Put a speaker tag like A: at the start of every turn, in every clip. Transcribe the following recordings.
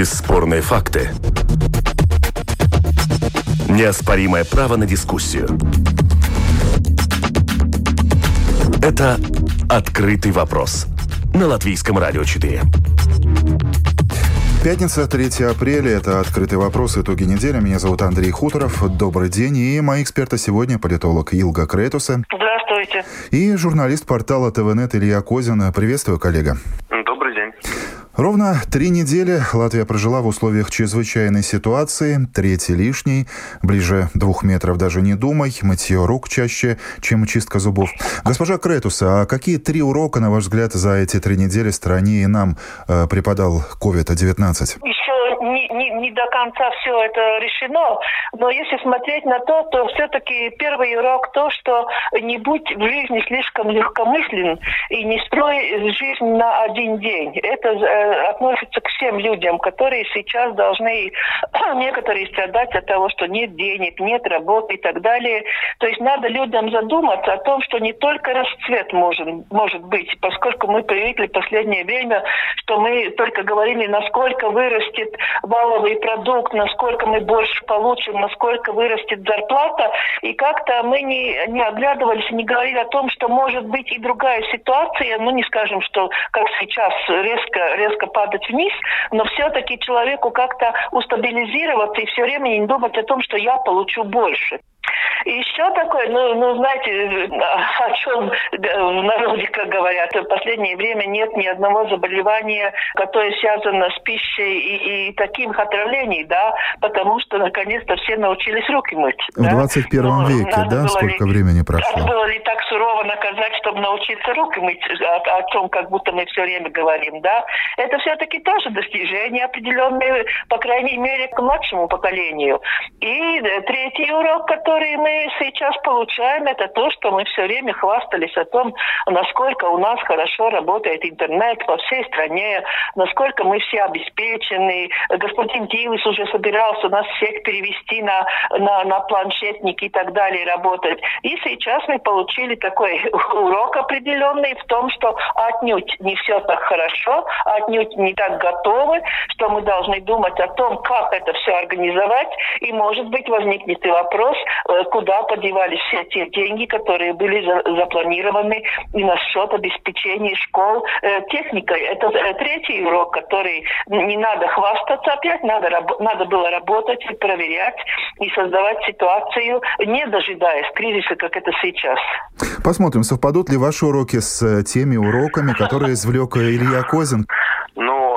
A: Бесспорные факты. Неоспоримое право на дискуссию. Это «Открытый вопрос» на Латвийском радио 4.
B: Пятница, 3 апреля. Это «Открытый вопрос. Итоги недели». Меня зовут Андрей Хуторов. Добрый день. И мои эксперты сегодня политолог Илга Кретуса.
C: Здравствуйте.
B: И журналист портала ТВНет Илья Козин. Приветствую, коллега. Ровно три недели Латвия прожила в условиях чрезвычайной ситуации, третий лишний, ближе двух метров даже не думай, мытье рук чаще, чем чистка зубов. Госпожа Кретуса, а какие три урока, на ваш взгляд, за эти три недели стране и нам э, преподал COVID-19?
C: не, не, не до конца все это решено, но если смотреть на то, то все-таки первый урок то, что не будь в жизни слишком легкомыслен и не строй жизнь на один день. Это э, относится к всем людям, которые сейчас должны, некоторые страдать от того, что нет денег, нет работы и так далее. То есть надо людям задуматься о том, что не только расцвет может, может быть, поскольку мы привыкли в последнее время, что мы только говорили, насколько вырастет валовый продукт, насколько мы больше получим, насколько вырастет зарплата. И как-то мы не, не оглядывались, не говорили о том, что может быть и другая ситуация, ну не скажем, что как сейчас резко, резко падать вниз, но все-таки человеку как-то устабилизироваться и все время не думать о том, что я получу больше. Еще такое, ну, ну, знаете, о чем в народе, как говорят, в последнее время нет ни одного заболевания, которое связано с пищей и, и таким отравлений, да, потому что наконец-то все научились руки мыть.
B: В да? 21 ну, веке, да, сколько ли, времени прошло?
C: Было ли так сурово наказать, чтобы научиться руки мыть, о, о чем как будто мы все время говорим, да? Это все-таки тоже достижение определенное, по крайней мере, к младшему поколению. И третий урок, который мы мы сейчас получаем, это то, что мы все время хвастались о том, насколько у нас хорошо работает интернет по всей стране, насколько мы все обеспечены. Господин Тилис уже собирался нас всех перевести на, на, на планшетники и так далее работать. И сейчас мы получили такой урок определенный в том, что отнюдь не все так хорошо, отнюдь не так готовы, что мы должны думать о том, как это все организовать. И, может быть, возникнет и вопрос, куда подевались все те деньги, которые были за, запланированы и на счет обеспечения школ э, техникой. Это э, третий урок, который не надо хвастаться опять, надо, надо было работать и проверять и создавать ситуацию, не дожидаясь кризиса, как это сейчас.
B: Посмотрим, совпадут ли ваши уроки с э, теми уроками, которые извлек Илья Козин.
D: Ну,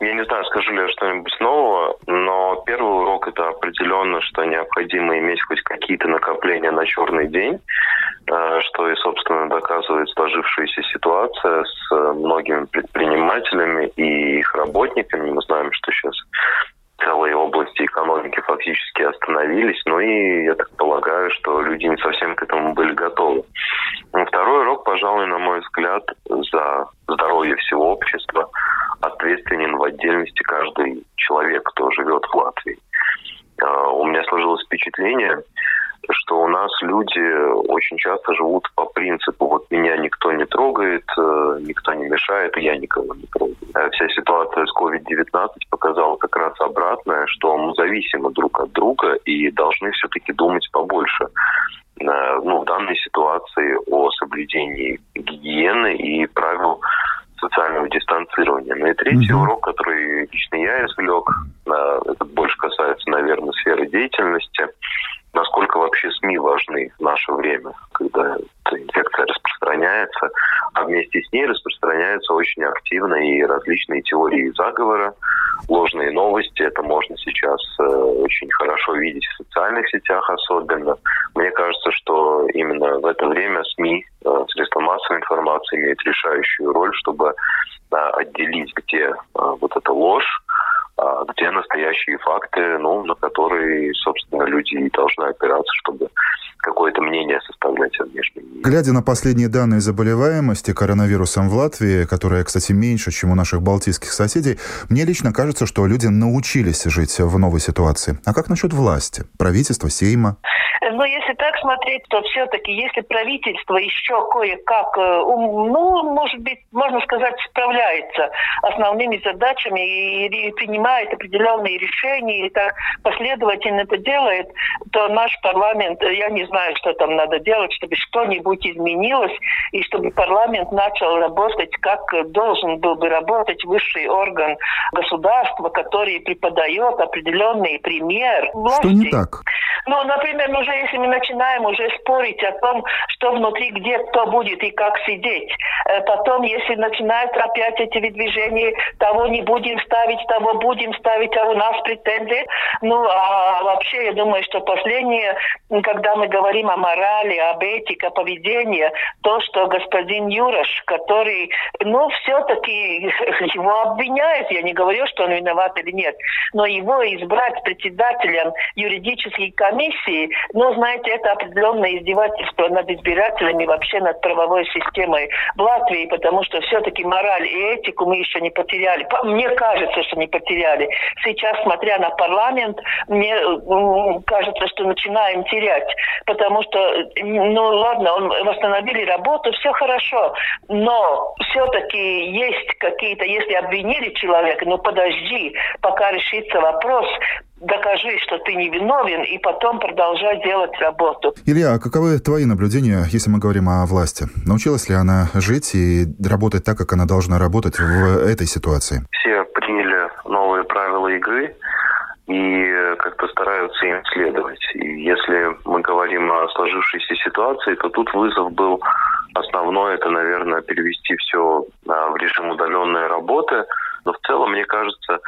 D: я не знаю, скажу ли я что-нибудь нового, но первый урок это определенно, что необходимо иметь хоть какие-то накопления на черный день, а, что и, собственно, доказывает сложившаяся ситуация с многими предпринимателями и их работниками. Мы знаем, что сейчас целые области экономики фактически остановились, ну и я так полагаю, что люди не совсем к этому были готовы. Второй урок, пожалуй, на мой взгляд, за здоровье всего общества ответственен в отдельности каждый человек, кто живет в Латвии. А, у меня сложилось впечатление, что у нас люди очень часто живут по принципу вот меня никто не трогает, э, никто не мешает, я никого не трогаю. Э, вся ситуация с COVID-19 показала как раз обратное, что мы зависимы друг от друга и должны все-таки думать побольше э, ну, в данной ситуации о соблюдении гигиены и правил социального дистанцирования. Ну и третий mm-hmm. урок, который лично я извлек, это больше касается, наверное, сферы деятельности насколько вообще СМИ важны в наше время, когда эта инфекция распространяется, а вместе с ней распространяются очень активно и различные теории заговора, ложные новости. Это можно сейчас э, очень хорошо видеть в социальных сетях особенно. Мне кажется, что именно в это время СМИ, э, средства массовой информации имеют решающую роль, чтобы э, отделить, где э, вот эта ложь а где настоящие факты, ну, на которые, собственно, люди и должны опираться, чтобы какое-то мнение составлять о внешнем
B: мире. Глядя на последние данные заболеваемости коронавирусом в Латвии, которая, кстати, меньше, чем у наших балтийских соседей, мне лично кажется, что люди научились жить в новой ситуации. А как насчет власти? Правительства, Сейма?
C: Но если так смотреть, то все-таки, если правительство еще кое-как, э, ну, может быть, можно сказать, справляется основными задачами и принимает определенные решения, и так последовательно это делает, то наш парламент, я не знаю, что там надо делать, чтобы что-нибудь изменилось, и чтобы парламент начал работать, как должен был бы работать высший орган государства, который преподает определенный пример
B: власти. Что не так?
C: Ну, например, уже если мы начинаем уже спорить о том, что внутри, где кто будет и как сидеть, э, потом, если начинают опять эти движения, того не будем ставить, того будем ставить, а у нас претензии. Ну, а вообще, я думаю, что последнее, когда мы говорим о морали, об этике, о поведении, то, что господин Юрош, который, ну, все-таки его обвиняют, я не говорю, что он виноват или нет, но его избрать председателем юридической комиссии, но, знаете, это определенное издевательство над избирателями, вообще над правовой системой в Латвии, потому что все-таки мораль и этику мы еще не потеряли. Мне кажется, что не потеряли. Сейчас, смотря на парламент, мне кажется, что начинаем терять, потому что, ну ладно, он, восстановили работу, все хорошо, но все-таки есть какие-то, если обвинили человека, ну подожди, пока решится вопрос, докажи, что ты не виновен, и потом продолжай делать работу.
B: Илья, а каковы твои наблюдения, если мы говорим о власти? Научилась ли она жить и работать так, как она должна работать в этой ситуации?
D: Все приняли новые правила игры и как-то стараются им следовать. И если мы говорим о сложившейся ситуации, то тут вызов был основной, это, наверное, перевести все а, в режим удаленной работы. Но в целом, мне кажется,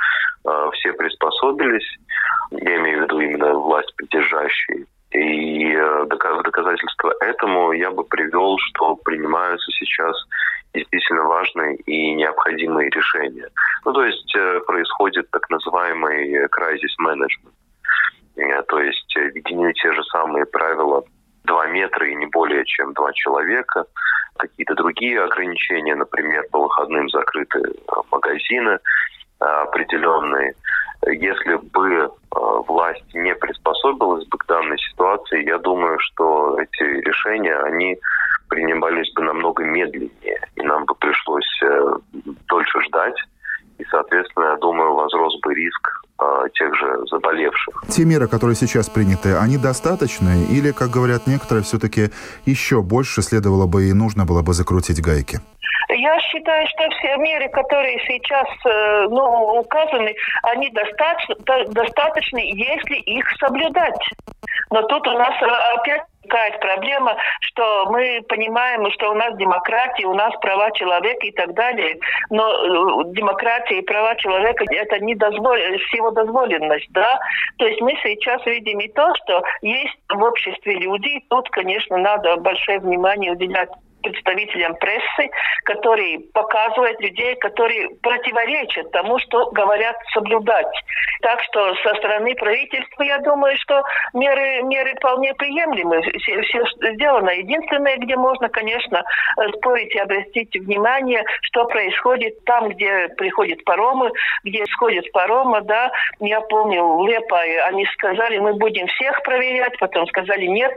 D: а, все приспособились я имею в виду именно власть придержащие. И э, в доказательство этому я бы привел, что принимаются сейчас действительно важные и необходимые решения. Ну, то есть э, происходит так называемый кризис менеджмент. Э, то есть введены те же самые правила 2 метра и не более чем 2 человека, какие-то другие ограничения, например, по выходным закрыты магазины определенные. Если бы э, власть не приспособилась бы к данной ситуации, я думаю, что эти решения, они принимались бы намного медленнее, и нам бы пришлось э, дольше ждать, и, соответственно, я думаю, возрос бы риск э, тех же заболевших.
B: Те меры, которые сейчас приняты, они достаточны или, как говорят некоторые, все-таки еще больше следовало бы и нужно было бы закрутить гайки?
C: Я считаю, что все меры, которые сейчас э, ну, указаны, они достаточно, достаточны, если их соблюдать. Но тут у нас э, опять возникает проблема, что мы понимаем, что у нас демократия, у нас права человека и так далее, но э, демократия и права человека – это не дозвол... всего дозволенность, да? То есть мы сейчас видим и то, что есть в обществе люди, тут, конечно, надо большое внимание уделять представителям прессы, которые показывают людей, которые противоречат тому, что говорят соблюдать. Так что со стороны правительства, я думаю, что меры, меры вполне приемлемы. Все, все сделано. Единственное, где можно, конечно, спорить и обратить внимание, что происходит там, где приходят паромы, где сходят паромы, да. Я помню, Лепа, они сказали, мы будем всех проверять, потом сказали, нет,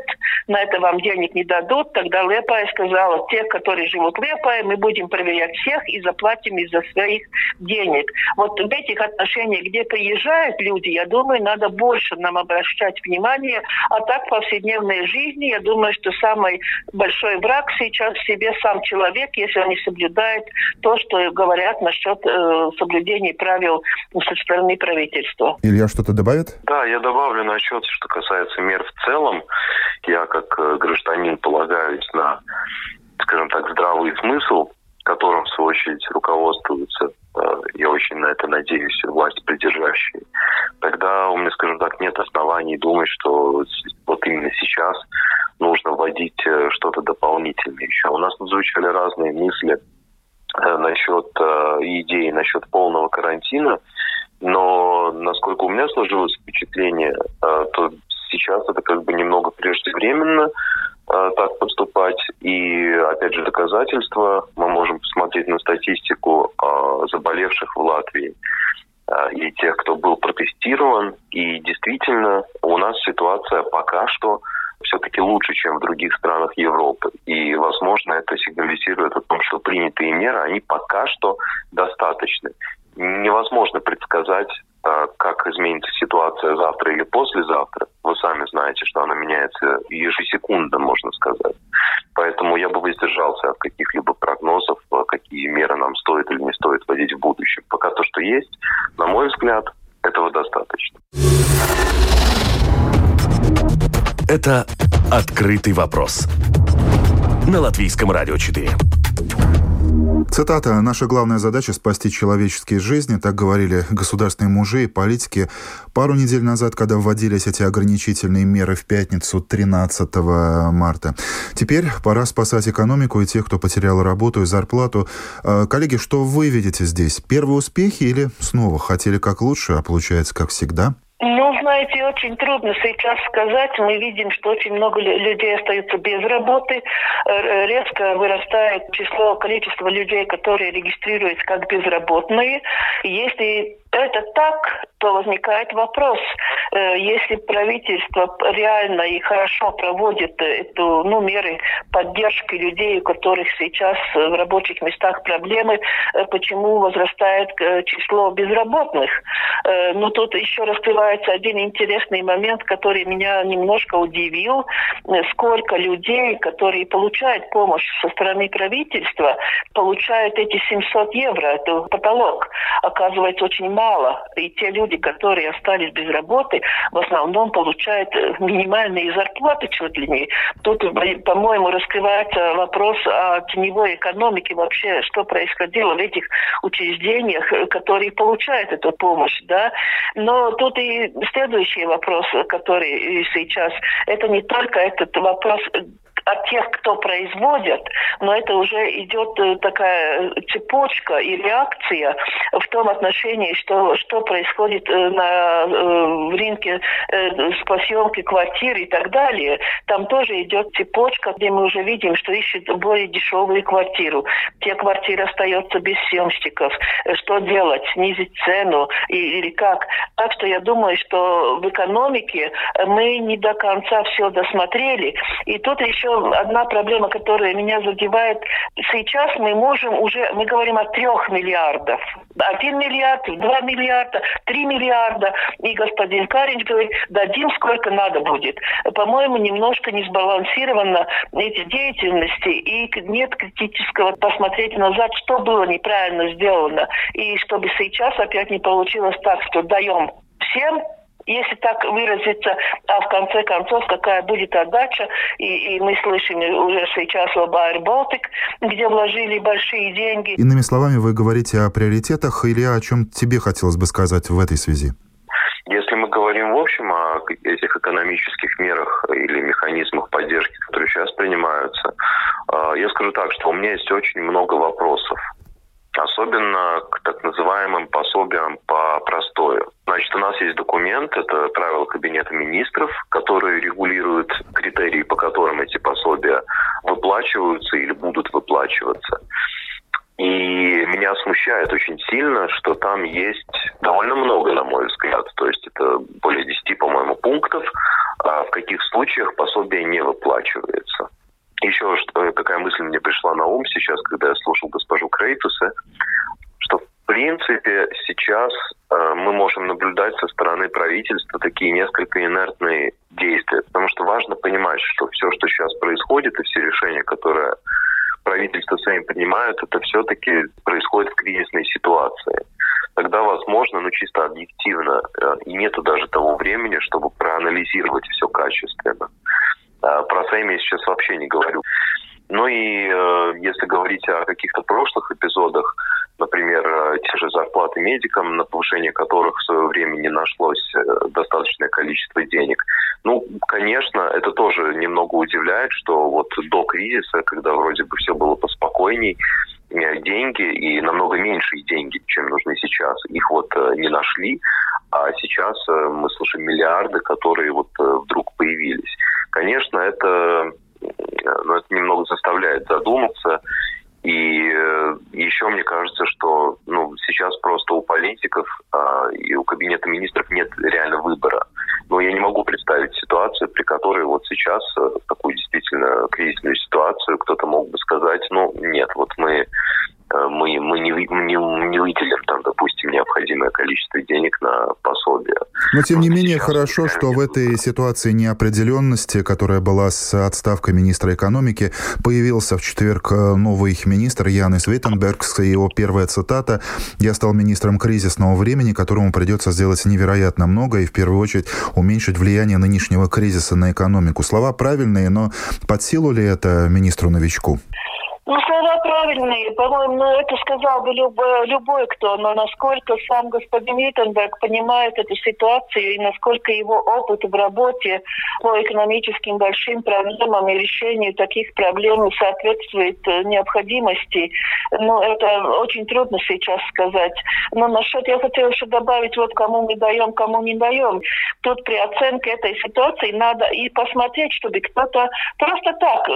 C: на это вам денег не дадут. Тогда Лепа сказала, тех, которые живут в Лепае, мы будем проверять всех и заплатим из-за своих денег. Вот в этих отношениях, где приезжают люди, я думаю, надо больше нам обращать внимание. А так в повседневной жизни, я думаю, что самый большой враг сейчас в себе сам человек, если он не соблюдает то, что говорят насчет э, соблюдения правил со стороны правительства.
B: Илья что-то добавит?
D: Да, я добавлю насчет, что касается мер в целом. Я как э, гражданин полагаюсь на скажем так, здравый смысл, которым, в свою очередь, руководствуются, э, я очень на это надеюсь, власть придержащие, тогда у меня, скажем так, нет оснований думать, что вот именно сейчас нужно вводить э, что-то дополнительное еще. У нас звучали разные мысли э, насчет идеи, насчет полного карантина, но насколько у меня сложилось впечатление, то сейчас это как бы немного прежде преждевременно так поступать. И, опять же, доказательства. Мы можем посмотреть на статистику э, заболевших в Латвии э, и тех, кто был протестирован. И действительно, у нас ситуация пока что все-таки лучше, чем в других странах Европы. И, возможно, это сигнализирует о том, что принятые меры, они пока что достаточны. Невозможно предсказать как изменится ситуация завтра или послезавтра. Вы сами меняется ежесекундно, можно сказать. Поэтому я бы воздержался от каких-либо прогнозов, а, какие меры нам стоит или не стоит вводить в будущем. Пока то, что есть, на мой взгляд, этого достаточно.
A: Это «Открытый вопрос» на Латвийском радио 4.
B: Цитата. «Наша главная задача – спасти человеческие жизни», так говорили государственные мужи и политики пару недель назад, когда вводились эти ограничительные меры в пятницу 13 марта. Теперь пора спасать экономику и тех, кто потерял работу и зарплату. А, коллеги, что вы видите здесь? Первые успехи или снова хотели как лучше, а получается как всегда?
C: Ну, знаете, очень трудно сейчас сказать. Мы видим, что очень много людей остаются без работы. Э, резко вырастает число, количество людей, которые регистрируются как безработные. Если это так, то возникает вопрос, э, если правительство реально и хорошо проводит эту, ну, меры поддержки людей, у которых сейчас в рабочих местах проблемы, э, почему возрастает число безработных. Но тут еще раскрывается один интересный момент, который меня немножко удивил. Сколько людей, которые получают помощь со стороны правительства, получают эти 700 евро, это потолок. Оказывается, очень мало. И те люди, которые остались без работы, в основном получают минимальные зарплаты чуть ли не. Тут, по-моему, раскрывается вопрос о теневой экономике вообще, что происходило в этих учреждениях, которые получают эту помощь, да. Но тут и следующий вопрос, который сейчас, это не только этот вопрос от тех, кто производит, но это уже идет э, такая цепочка и реакция в том отношении, что, что происходит э, на, э, в рынке с посъемки квартир и так далее. Там тоже идет цепочка, где мы уже видим, что ищут более дешевую квартиру. Те квартиры остаются без съемщиков. Что делать? Снизить цену или как? Так что я думаю, что в экономике мы не до конца все досмотрели. И тут еще одна проблема, которая меня задевает. Сейчас мы можем уже, мы говорим о трех миллиардах. Один миллиард, два миллиарда, три миллиарда. И господин Каринч говорит, дадим сколько надо будет. По-моему, немножко не сбалансировано эти деятельности. И нет критического посмотреть назад, что было неправильно сделано. И чтобы сейчас опять не получилось так, что даем всем, если так выразиться, а в конце концов, какая будет отдача, и, и мы слышим уже сейчас об Air Baltic, где вложили большие деньги.
B: Иными словами, вы говорите о приоритетах или о чем тебе хотелось бы сказать в этой связи?
D: Если мы говорим в общем о этих экономических мерах или механизмах поддержки, которые сейчас принимаются, а, я скажу так, что у меня есть очень много вопросов особенно к так называемым пособиям по простою. Значит, у нас есть документ, это правила Кабинета министров, которые регулируют критерии, по которым эти пособия выплачиваются или будут выплачиваться. И меня смущает очень сильно, что там есть довольно много, на мой взгляд. То есть это более 10, по-моему, пунктов, а в каких случаях пособие не выплачивается. Еще что, какая мысль мне пришла на ум сейчас, когда я слушал госпожу Крейтуса, что в принципе сейчас э, мы можем наблюдать со стороны правительства такие несколько инертные действия. Потому что важно понимать, что все, что сейчас происходит, и все решения, которые правительство сами принимают, это все-таки происходит в кризисной ситуации. Тогда, возможно, ну чисто объективно, э, и нету даже того времени, чтобы проанализировать все качественно. А про Сэми я сейчас вообще не говорю. Ну и э, если говорить о каких-то прошлых эпизодах, например, э, те же зарплаты медикам, на повышение которых в свое время не нашлось э, достаточное количество денег. Ну, конечно, это тоже немного удивляет, что вот до кризиса, когда вроде бы все было поспокойней, э, деньги и намного меньшие деньги, чем нужны сейчас, их вот не нашли, а сейчас мы слышим миллиарды, которые вот вдруг появились. Конечно, это, ну, это немного заставляет задуматься. И э, еще мне кажется, что ну, сейчас просто у политиков э, и у кабинета министров нет реально выбора. Но я не могу представить ситуацию, при которой вот сейчас э, такую действительно кризисную ситуацию кто-то мог бы сказать, ну нет, вот мы Э, мы, мы не, не, не выделим там, допустим, необходимое количество денег на пособие.
B: Но, тем не менее, хорошо, что в этой ситуации неопределенности, которая была с отставкой министра экономики, появился в четверг э, новый министр Янис и его первая цитата «Я стал министром кризисного времени, которому придется сделать невероятно много и, в первую очередь, уменьшить влияние нынешнего кризиса на экономику». Слова правильные, но под силу ли это министру-новичку?
C: Ну, слова правильные, по-моему, ну, это сказал бы любой, любой кто, но насколько сам господин Виттенберг понимает эту ситуацию и насколько его опыт в работе по экономическим большим проблемам и решению таких проблем соответствует э, необходимости, ну, это очень трудно сейчас сказать. Но насчет, я хотела еще добавить, вот кому мы даем, кому не даем. Тут при оценке этой ситуации надо и посмотреть, чтобы кто-то просто так э,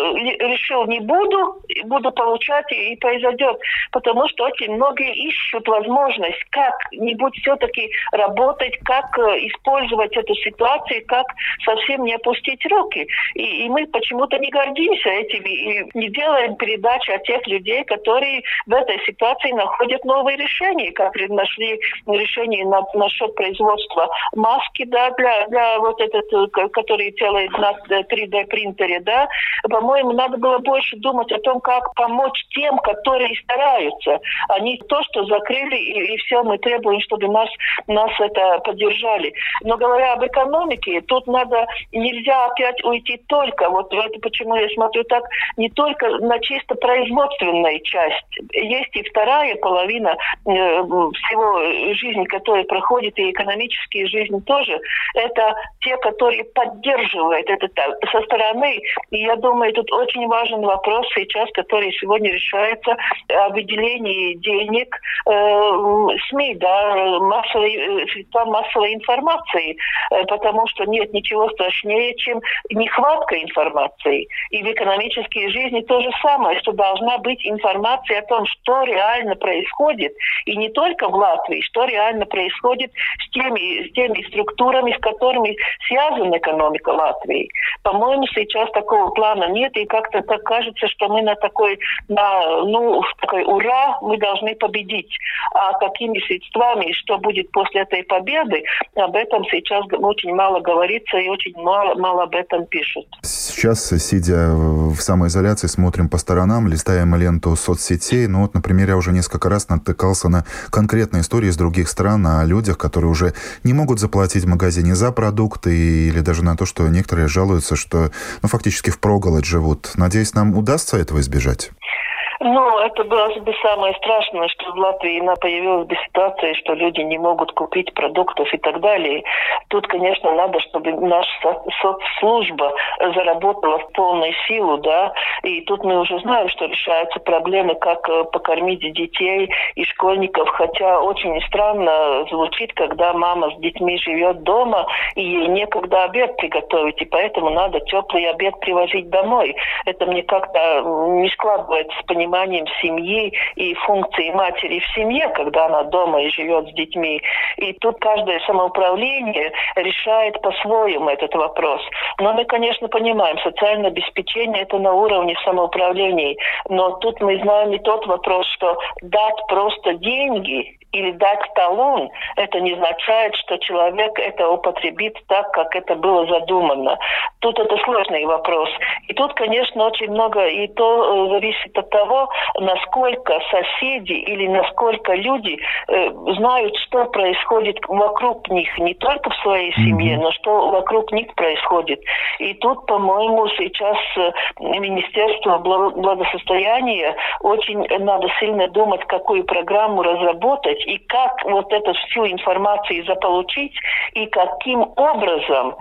C: решил, не буду, буду получать и произойдет. Потому что очень многие ищут возможность как-нибудь все-таки работать, как э, использовать эту ситуацию, как совсем не опустить руки. И, и мы почему-то не гордимся этими и не делаем передачи о тех людей, которые в этой ситуации находят новые решения, как нашли решение на, насчет производства маски да, для, для вот этот, э, который делает на 3D принтере, да. По-моему, надо было больше думать о том, как помочь тем, которые стараются, а не то, что закрыли и, и все, мы требуем, чтобы нас, нас это поддержали. Но говоря об экономике, тут надо, нельзя опять уйти только, вот это почему я смотрю так, не только на чисто производственной часть. Есть и вторая половина э, всего жизни, которая проходит, и экономические жизни тоже. Это те, которые поддерживают это со стороны. И я думаю, тут очень важен вопрос сейчас, который который сегодня решается о выделении денег э, СМИ, да, массовой, э, средствам массовой информации, э, потому что нет ничего страшнее, чем нехватка информации. И в экономической жизни то же самое, что должна быть информация о том, что реально происходит, и не только в Латвии, что реально происходит с теми, с теми структурами, с которыми связана экономика Латвии. По-моему, сейчас такого плана нет, и как-то так кажется, что мы на такой такой, на, ну, такой ура, мы должны победить. А какими средствами, что будет после этой победы, об этом сейчас очень мало говорится и очень мало, мало об этом пишут.
B: Сейчас, сидя в самоизоляции, смотрим по сторонам, листаем ленту соцсетей. Ну вот, например, я уже несколько раз натыкался на конкретные истории из других стран о людях, которые уже не могут заплатить в магазине за продукты или даже на то, что некоторые жалуются, что ну, фактически в проголодь живут. Надеюсь, нам удастся этого избежать?
C: Ну, это было бы самое страшное, что в Латвии появилась бы ситуация, что люди не могут купить продуктов и так далее. Тут, конечно, надо, чтобы наша соцслужба заработала в полную силу, да, и тут мы уже знаем, что решаются проблемы, как э, покормить детей и школьников, хотя очень странно звучит, когда мама с детьми живет дома, и ей некогда обед приготовить, и поэтому надо теплый обед привозить домой. Это мне как-то не складывается с пониманием пониманием семьи и функции матери в семье, когда она дома и живет с детьми. И тут каждое самоуправление решает по-своему этот вопрос. Но мы, конечно, понимаем, социальное обеспечение это на уровне самоуправления. Но тут мы знаем и тот вопрос, что дать просто деньги или дать талон, это не означает, что человек это употребит так, как это было задумано. Тут это сложный вопрос. И тут, конечно, очень много, и то э, зависит от того, насколько соседи или насколько люди э, знают, что происходит вокруг них, не только в своей семье, но что вокруг них происходит. И тут, по-моему, сейчас э, Министерство благосостояния очень надо сильно думать, какую программу разработать, и как вот эту всю информацию заполучить, и каким образом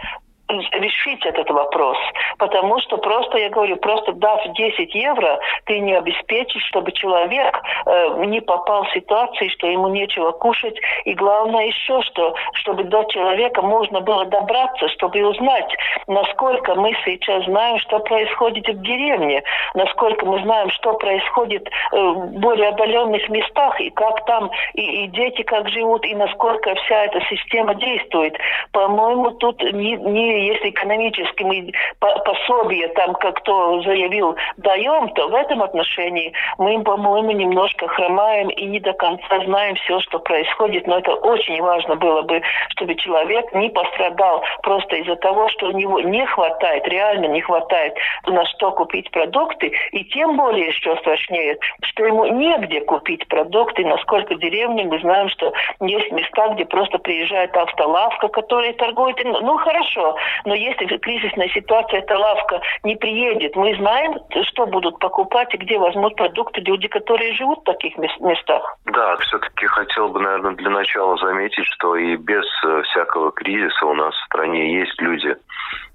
C: решить этот вопрос. Потому что просто, я говорю, просто дав 10 евро, ты не обеспечишь, чтобы человек э, не попал в ситуацию, что ему нечего кушать. И главное еще, что чтобы до человека можно было добраться, чтобы узнать, насколько мы сейчас знаем, что происходит в деревне, насколько мы знаем, что происходит э, в более отдаленных местах, и как там и, и дети как живут, и насколько вся эта система действует. По-моему, тут не, не если экономическим пособие, там, как кто заявил, даем, то в этом отношении мы, по-моему, немножко хромаем и не до конца знаем все, что происходит. Но это очень важно было бы, чтобы человек не пострадал просто из-за того, что у него не хватает, реально не хватает на что купить продукты. И тем более, что страшнее, что ему негде купить продукты. Насколько деревни мы знаем, что есть места, где просто приезжает автолавка, которая торгует. Ну, хорошо, но если кризисная ситуация, эта лавка не приедет, мы знаем, что будут покупать и где возьмут продукты люди, которые живут в таких местах.
D: Да, все-таки хотел бы, наверное, для начала заметить, что и без э, всякого кризиса у нас в стране есть люди,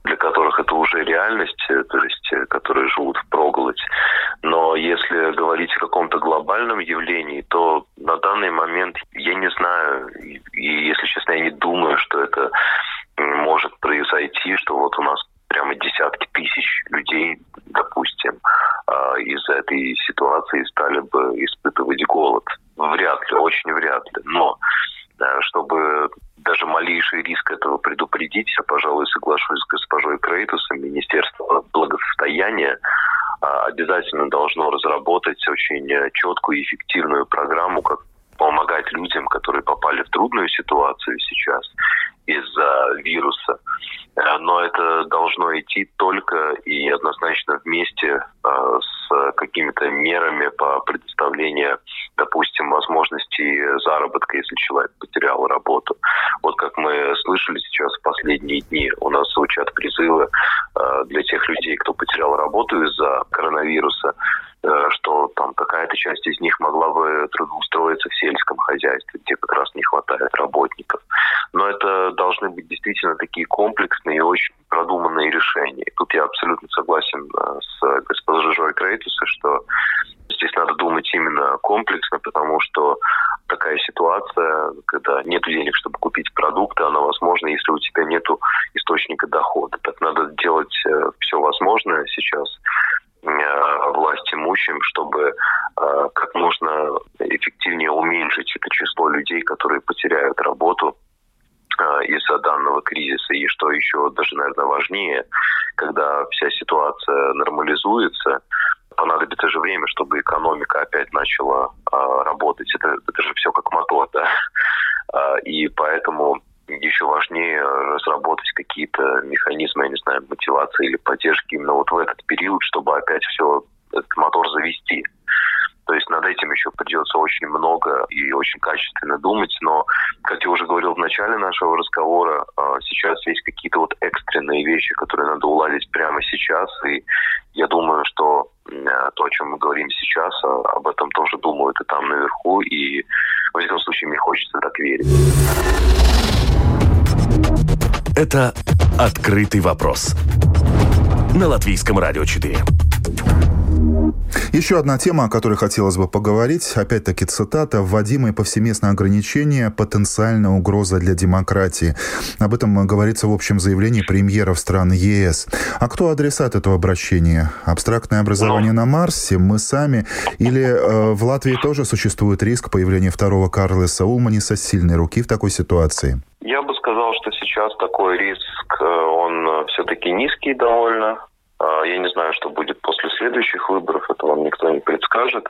D: для которых это уже реальность, э, то есть э, которые живут в проголодь. Но если говорить о каком-то глобальном явлении, то на данный момент я не знаю, и, если честно, я не думаю, что это может произойти, что вот у нас прямо десятки тысяч людей, допустим, а, из этой ситуации стали бы испытывать голод. Вряд ли, очень вряд ли. Но чтобы даже малейший риск этого предупредить, я, пожалуй, соглашусь с госпожой Крейтусом, Министерство благосостояния а, обязательно должно разработать очень четкую и эффективную программу, как помогать людям, которые попали в трудную ситуацию сейчас из-за вируса. Э, но это должно идти только и однозначно вместе э, с какими-то мерами по предоставлению, допустим, возможности заработка, если человек потерял работу. Вот как мы слышали сейчас в последние дни, у нас звучат призывы э, для тех людей, кто потерял работу из-за коронавируса, что там какая-то часть из них могла бы трудоустроиться в сельском хозяйстве, где как раз не хватает работников. Но это должны быть действительно такие комплексные и очень продуманные решения. Тут я абсолютно согласен э, с госпожой Крейтусой, что здесь надо думать именно комплексно, потому что такая ситуация, когда нет денег, чтобы купить продукты, она возможна, если у тебя нет источника дохода. Так надо делать э, все возможное сейчас э, власть имущим, чтобы как можно эффективнее уменьшить это число людей, которые потеряют работу Э, из-за данного кризиса. И что еще даже, наверное, важнее, когда вся ситуация нормализуется, понадобится же время, чтобы экономика опять начала работать. Это, это же все как мотор, да. И поэтому еще важнее разработать какие-то механизмы, я не знаю, мотивации или поддержки именно вот в этот период, чтобы опять все этот мотор завести. То есть над этим еще придется очень много и очень качественно думать. Но, как я уже говорил в начале нашего разговора, а, сейчас есть какие-то вот экстренные вещи, которые надо уладить прямо сейчас. И я думаю, что то, о чем мы говорим сейчас, об этом тоже думают и там наверху. И, во всяком случае, мне хочется так верить.
A: Это «Открытый вопрос» на Латвийском радио 4.
B: Еще одна тема, о которой хотелось бы поговорить, опять-таки цитата, «Вводимые повсеместные ограничения – потенциальная угроза для демократии». Об этом говорится в общем заявлении премьеров стран ЕС. А кто адресат этого обращения? Абстрактное образование на Марсе? Мы сами? Или э, в Латвии тоже существует риск появления второго Карлеса Улманиса сильной руки в такой ситуации?
D: Я бы сказал, что сейчас такой риск, э, он э, все-таки низкий довольно. А, я не знаю, что будет после следующих выборов, это вам никто не предскажет.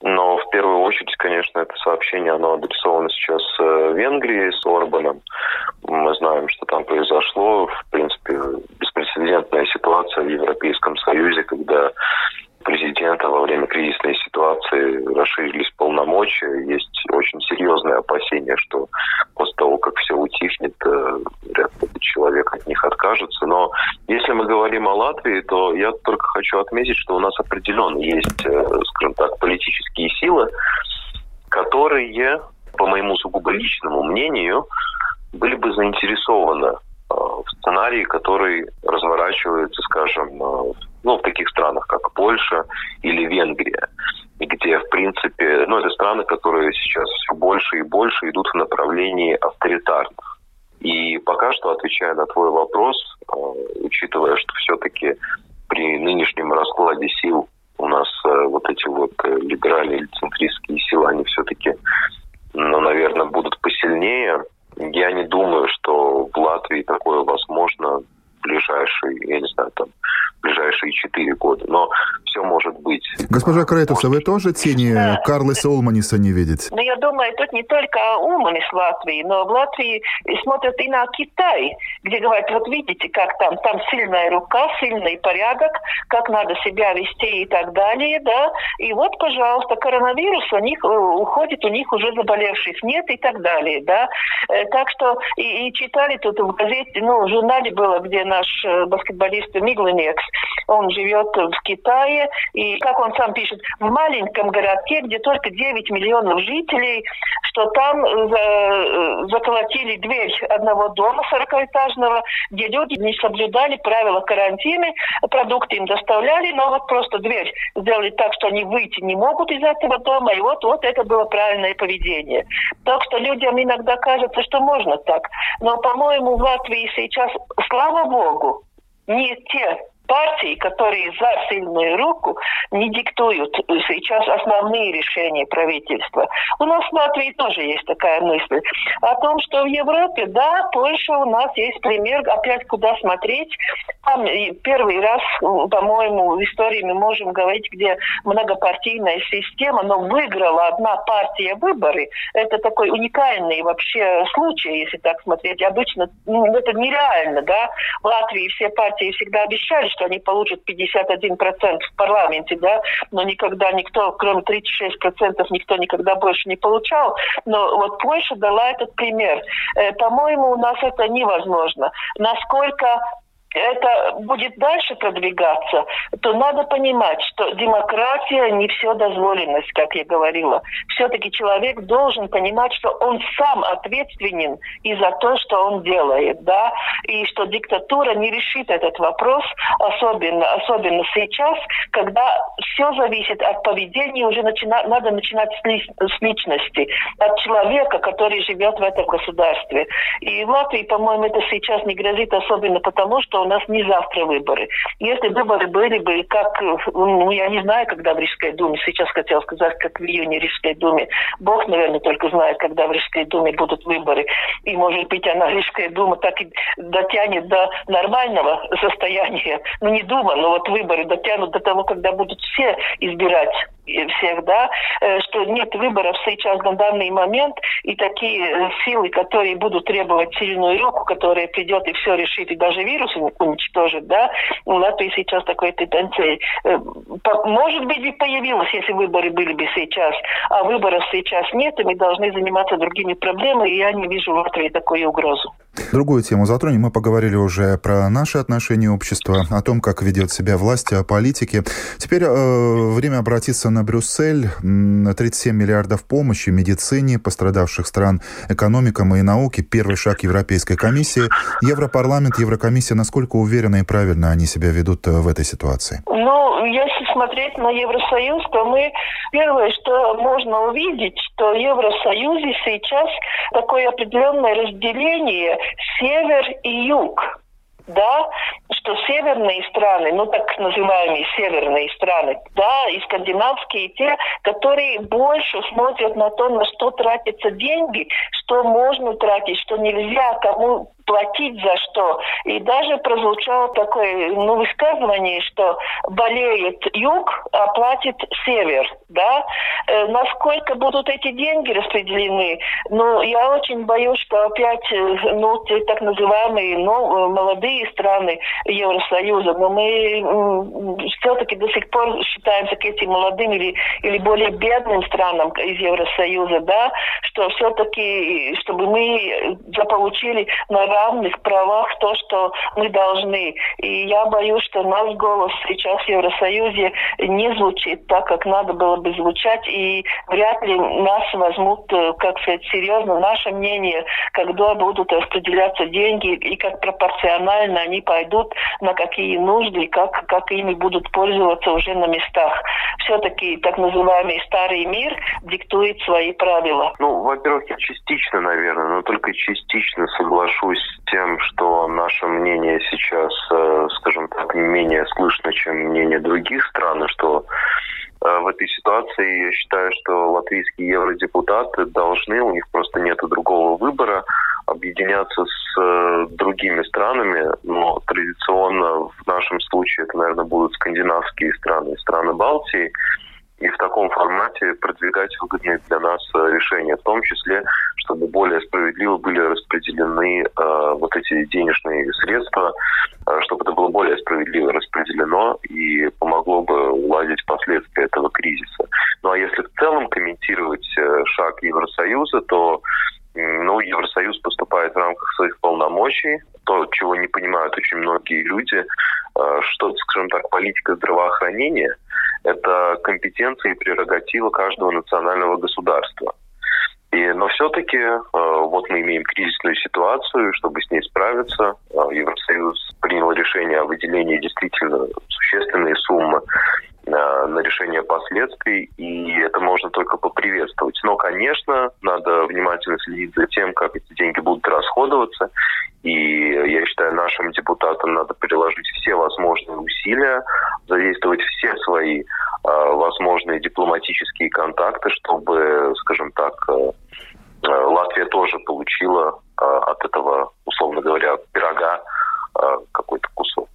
D: Но в первую очередь, конечно, это сообщение, оно адресовано сейчас э, Венгрии с Орбаном. Мы знаем, что там произошло, в принципе, беспрецедентная ситуация в Европейском Союзе, когда президента во время кризисной ситуации расширились полномочия. Есть очень серьезное опасение, что после того, как все утихнет, э, вряд человек от них откажется. Но если мы говорим о Латвии, то я только хочу отметить, что у нас определенно есть, э, скажем так, политические силы, которые, по моему сугубо личному мнению, были бы заинтересованы э, в сценарий, который разворачивается, скажем, ну, в таких странах, как Польша или Венгрия, где, в принципе, ну, это страны, которые сейчас все больше и больше идут в направлении авторитарных. И пока что, отвечая на твой вопрос, э, учитывая, что все-таки при нынешнем раскладе сил у нас э, вот эти вот либеральные или центристские силы, они все-таки, ну, наверное, будут посильнее, я не думаю, что в Латвии такое возможно ближайшие, я не знаю, там, ближайшие четыре года. Но все может быть.
B: Госпожа Крейтуса, вы тоже тени да. Карлеса Улманиса не видите?
C: Ну, я думаю, тут не только Улманис в Латвии, но в Латвии смотрят и на Китай, где говорят, вот видите, как там, там сильная рука, сильный порядок, как надо себя вести и так далее, да, и вот, пожалуйста, коронавирус у них э, уходит, у них уже заболевших нет и так далее, да, э, так что и, и читали тут в газете, ну, в журнале было, где наш э, баскетболист Миглинекс, он живет в Китае, и, как он сам пишет, в маленьком городке, где только 9 миллионов жителей, что там э, за, заколотили дверь одного дома 40-этажного, где люди не соблюдали правила карантина, продукты им доставляли, но вот просто дверь сделали так, что они выйти не могут из этого дома, и вот, вот это было правильное поведение. Так что людям иногда кажется, что можно так. Но, по-моему, в Латвии сейчас, слава богу, не те партии, которые за сильную руку не диктуют сейчас основные решения правительства. У нас в Латвии тоже есть такая мысль о том, что в Европе, да, Польша у нас есть пример, опять куда смотреть. Там первый раз, по-моему, в истории мы можем говорить, где многопартийная система, но выиграла одна партия выборы. Это такой уникальный вообще случай, если так смотреть. Обычно ну, это нереально, да. В Латвии все партии всегда обещали, что они получат 51% в парламенте, да, но никогда никто, кроме 36%, никто никогда больше не получал. Но вот Польша дала этот пример. Э, по-моему, у нас это невозможно. Насколько это будет дальше продвигаться, то надо понимать, что демократия не все дозволенность, как я говорила. Все-таки человек должен понимать, что он сам ответственен и за то, что он делает, да, и что диктатура не решит этот вопрос, особенно, особенно сейчас, когда все зависит от поведения, уже начина, надо начинать с, ли, с личности, от человека, который живет в этом государстве. И Латвии, по-моему, это сейчас не грозит, особенно потому, что у нас не завтра выборы. Если выборы были бы, как, ну, я не знаю, когда в Рижской думе, сейчас хотел сказать, как в июне Рижской думе, Бог, наверное, только знает, когда в Рижской думе будут выборы. И, может быть, она, Рижская дума, так и дотянет до нормального состояния. Ну, не дума, но вот выборы дотянут до того, когда будут все избирать всех, да, э, что нет выборов сейчас на данный момент, и такие э, силы, которые будут требовать сильную руку, которая придет и все решит, и даже вирус уничтожит, да, у Латвии сейчас такой тенденции, э, может быть, бы появилась, если выборы были бы сейчас, а выборов сейчас нет, и мы должны заниматься другими проблемами, и я не вижу в Латвии такую угрозу.
B: Другую тему затронем. Мы поговорили уже про наши отношения общества, о том, как ведет себя власть, о политике. Теперь э, время обратиться на Брюссель. 37 миллиардов помощи медицине пострадавших стран, экономикам и науке. Первый шаг Европейской комиссии. Европарламент, Еврокомиссия, насколько уверенно и правильно они себя ведут э, в этой ситуации?
C: Ну, если смотреть на Евросоюз, то мы первое, что можно увидеть, что в Евросоюзе сейчас такое определенное разделение север и юг да, что северные страны, ну так называемые северные страны, да, и скандинавские, те, которые больше смотрят на то, на что тратятся деньги, что можно тратить, что нельзя, кому платить за что. И даже прозвучало такое ну, высказывание, что болеет юг, а платит север. Да? Э, насколько будут эти деньги распределены? Ну, я очень боюсь, что опять э, ну, те так называемые ну, молодые страны Евросоюза, но мы все-таки до сих пор считаемся к этим молодым или, или более бедным странам из Евросоюза, да, что все-таки чтобы мы заполучили на равных правах то, что мы должны. И я боюсь, что наш голос сейчас в Евросоюзе не звучит так, как надо было бы звучать, и вряд ли нас возьмут, э, как сказать, серьезно наше мнение, когда будут распределяться деньги и как пропорционально они пойдут, на какие нужды, как, как ими будут пользоваться уже на местах. Все-таки так называемый старый мир диктует свои правила.
D: Ну, во-первых, я частично, наверное, но только частично соглашусь с тем, что наше мнение сейчас, э, скажем так, не менее слышно, чем мнение других стран, и что э, в этой ситуации я считаю, что латвийские евродепутаты должны, у них просто нет другого выбора, объединяться с э, другими странами, но традиционно в нашем случае это, наверное, будут скандинавские страны, страны Балтии, и в таком формате продвигать выгодные для нас э, решения, в том числе, чтобы более справедливо были распределены э, вот эти денежные средства, э, чтобы это было более справедливо распределено и помогло бы уладить последствия этого кризиса. Ну а если в целом комментировать э, шаг Евросоюза, то ну, Евросоюз поступает в рамках своих полномочий, то, чего не понимают очень многие люди, э, что, скажем так, политика здравоохранения – это компетенция и прерогатива каждого национального государства. И, но все-таки э, вот мы имеем кризисную ситуацию, чтобы с ней справиться, э, Евросоюз принял решение о выделении действительно существенной суммы на решение последствий, и это можно только поприветствовать. Но, конечно, надо внимательно следить за тем, как эти деньги будут расходоваться, и я считаю, нашим депутатам надо приложить все возможные усилия, задействовать все свои э, возможные дипломатические контакты, чтобы, скажем так, э, э Латвия тоже получила э, от этого, условно говоря, пирога э, какой-то кусок.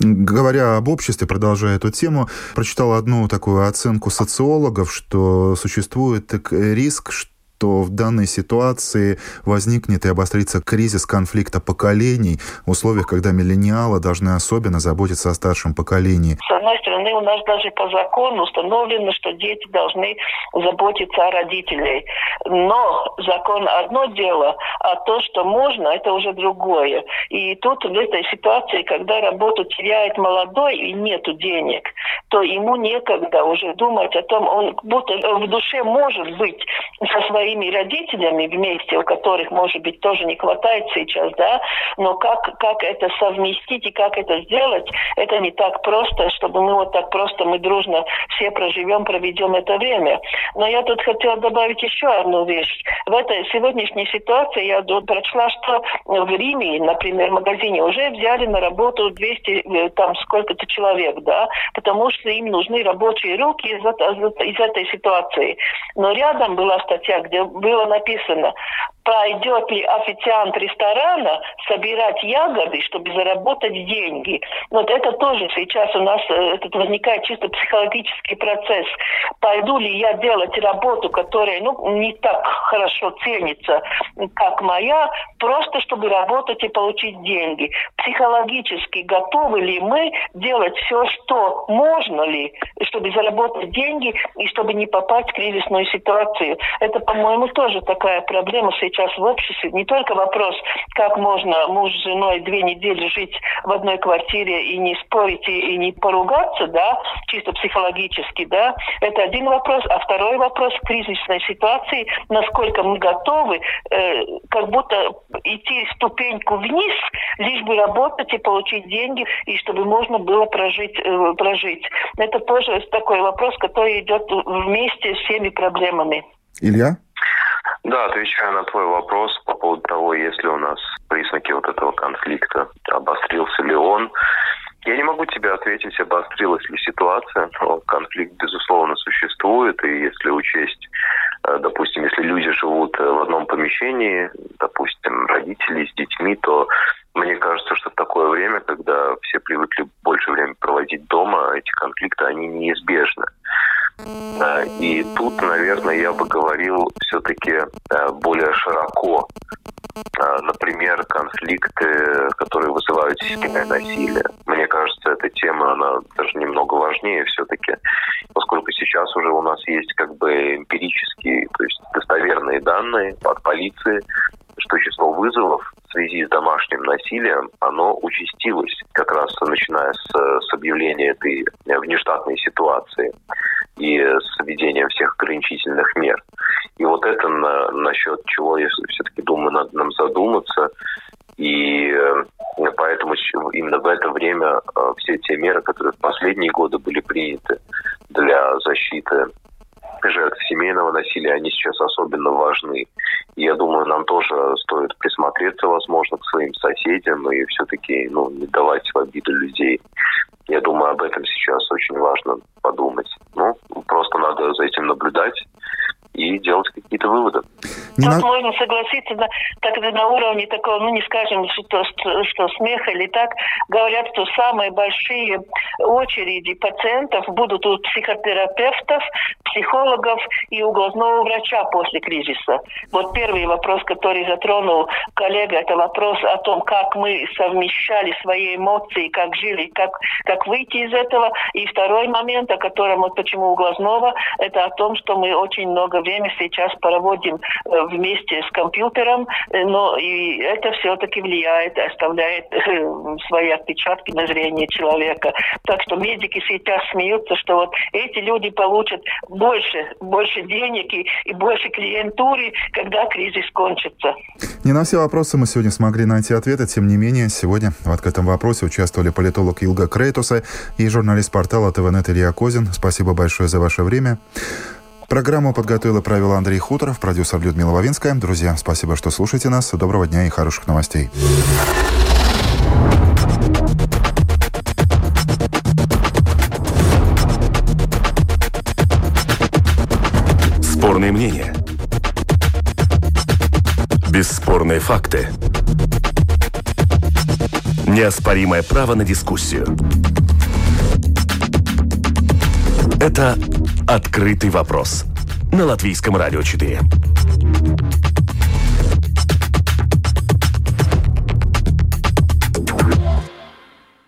B: Говоря об обществе, продолжая эту тему, прочитал одну такую оценку социологов, что существует риск, что что в данной ситуации возникнет и обострится кризис конфликта поколений в условиях, когда миллениалы должны особенно заботиться о старшем поколении.
C: С одной стороны, у нас даже по закону установлено, что дети должны заботиться о родителей. Но закон одно дело, а то, что можно, это уже другое. И тут в этой ситуации, когда работу теряет молодой и нету денег, то ему некогда уже думать о том, он будто в душе может быть со своими родителями вместе, у которых, может быть, тоже не хватает сейчас, да, но как, как это совместить и как это сделать, это не так просто, чтобы мы вот так просто, мы дружно все проживем, проведем это время. Но я тут хотела добавить еще одну вещь. В этой сегодняшней ситуации я прочла, что в Риме, например, в магазине уже взяли на работу 200, э, там сколько-то человек, да, потому что им нужны рабочие руки из, из этой ситуации. Но рядом была статья, где было написано, пойдет ли официант ресторана собирать ягоды, чтобы заработать деньги. Вот это тоже сейчас у нас э, этот возникает чисто психологический процесс. Пойду ли я делать работу, которая ну, не так хорошо ценится, как моя, просто чтобы работать и получить деньги. Психологически готовы ли мы делать все, что можно ли, чтобы заработать деньги и чтобы не попасть в кризисную ситуацию. Это, по-моему, тоже такая проблема сейчас сейчас в обществе не только вопрос, как можно муж с женой две недели жить в одной квартире и не спорить и, и не поругаться, да, чисто психологически, да, это один вопрос. А второй вопрос в кризисной ситуации, насколько мы готовы э, как будто идти ступеньку вниз, лишь бы работать и получить деньги, и чтобы можно было прожить. Э, прожить. Это тоже такой вопрос, который идет вместе с всеми проблемами.
B: Илья?
D: Да, отвечая на твой вопрос по поводу того, есть ли у нас признаки вот этого конфликта, обострился ли он. Я не могу тебе ответить, обострилась ли ситуация. Но конфликт, безусловно, существует. И если учесть, э, допустим, если люди живут э, в одном помещении, допустим, родители с детьми, то мне кажется, что в такое время, когда все привыкли больше времени проводить дома, эти конфликты, они неизбежны. И тут, наверное, я бы говорил все-таки э, более широко. А, например, конфликты, которые вызывают физическое насилие. Мне кажется, эта тема, она даже немного важнее все-таки, поскольку сейчас уже у нас есть как бы эмпирические, то есть достоверные данные от полиции, что число вызовов в связи с домашним насилием, оно участилось как раз начиная с, с объявления этой внештатной ситуации и с введением всех ограничительных мер. И вот это на, насчет чего я все-таки думаю, надо нам задуматься. И э, поэтому именно в это время э, все те меры, которые в последние годы были приняты для защиты жертв семейного насилия, они сейчас особенно важны. И я думаю, нам тоже стоит присмотреться, возможно, к своим соседям и все-таки ну, не давать в обиду людей. Я думаю, об этом сейчас очень важно подумать. Ну, просто надо за этим наблюдать и делать какие-то выводы.
C: Не Тут на... можно согласиться, да, так на уровне такого, ну не скажем, что, что, что смеха или так, говорят, что самые большие очереди пациентов будут у психотерапевтов, психологов и у глазного врача после кризиса. Вот первый вопрос, который затронул коллега, это вопрос о том, как мы совмещали свои эмоции, как жили, как, как выйти из этого. И второй момент, о котором вот почему у глазного, это о том, что мы очень много время сейчас проводим э, вместе с компьютером, э, но и это все-таки влияет, оставляет э, свои отпечатки на зрение человека. Так что медики сейчас смеются, что вот эти люди получат больше, больше денег и, и больше клиентуры, когда кризис кончится.
B: Не на все вопросы мы сегодня смогли найти ответы. Тем не менее, сегодня в открытом вопросе участвовали политолог Илга Крейтуса и журналист портала ТВНет Илья Козин. Спасибо большое за ваше время. Программу подготовила правила Андрей Хуторов, продюсер Людмила Вавинская. Друзья, спасибо, что слушаете нас. Доброго дня и хороших новостей.
A: Спорные мнения. Бесспорные факты. Неоспоримое право на дискуссию. Это «Открытый вопрос» на Латвийском радио 4.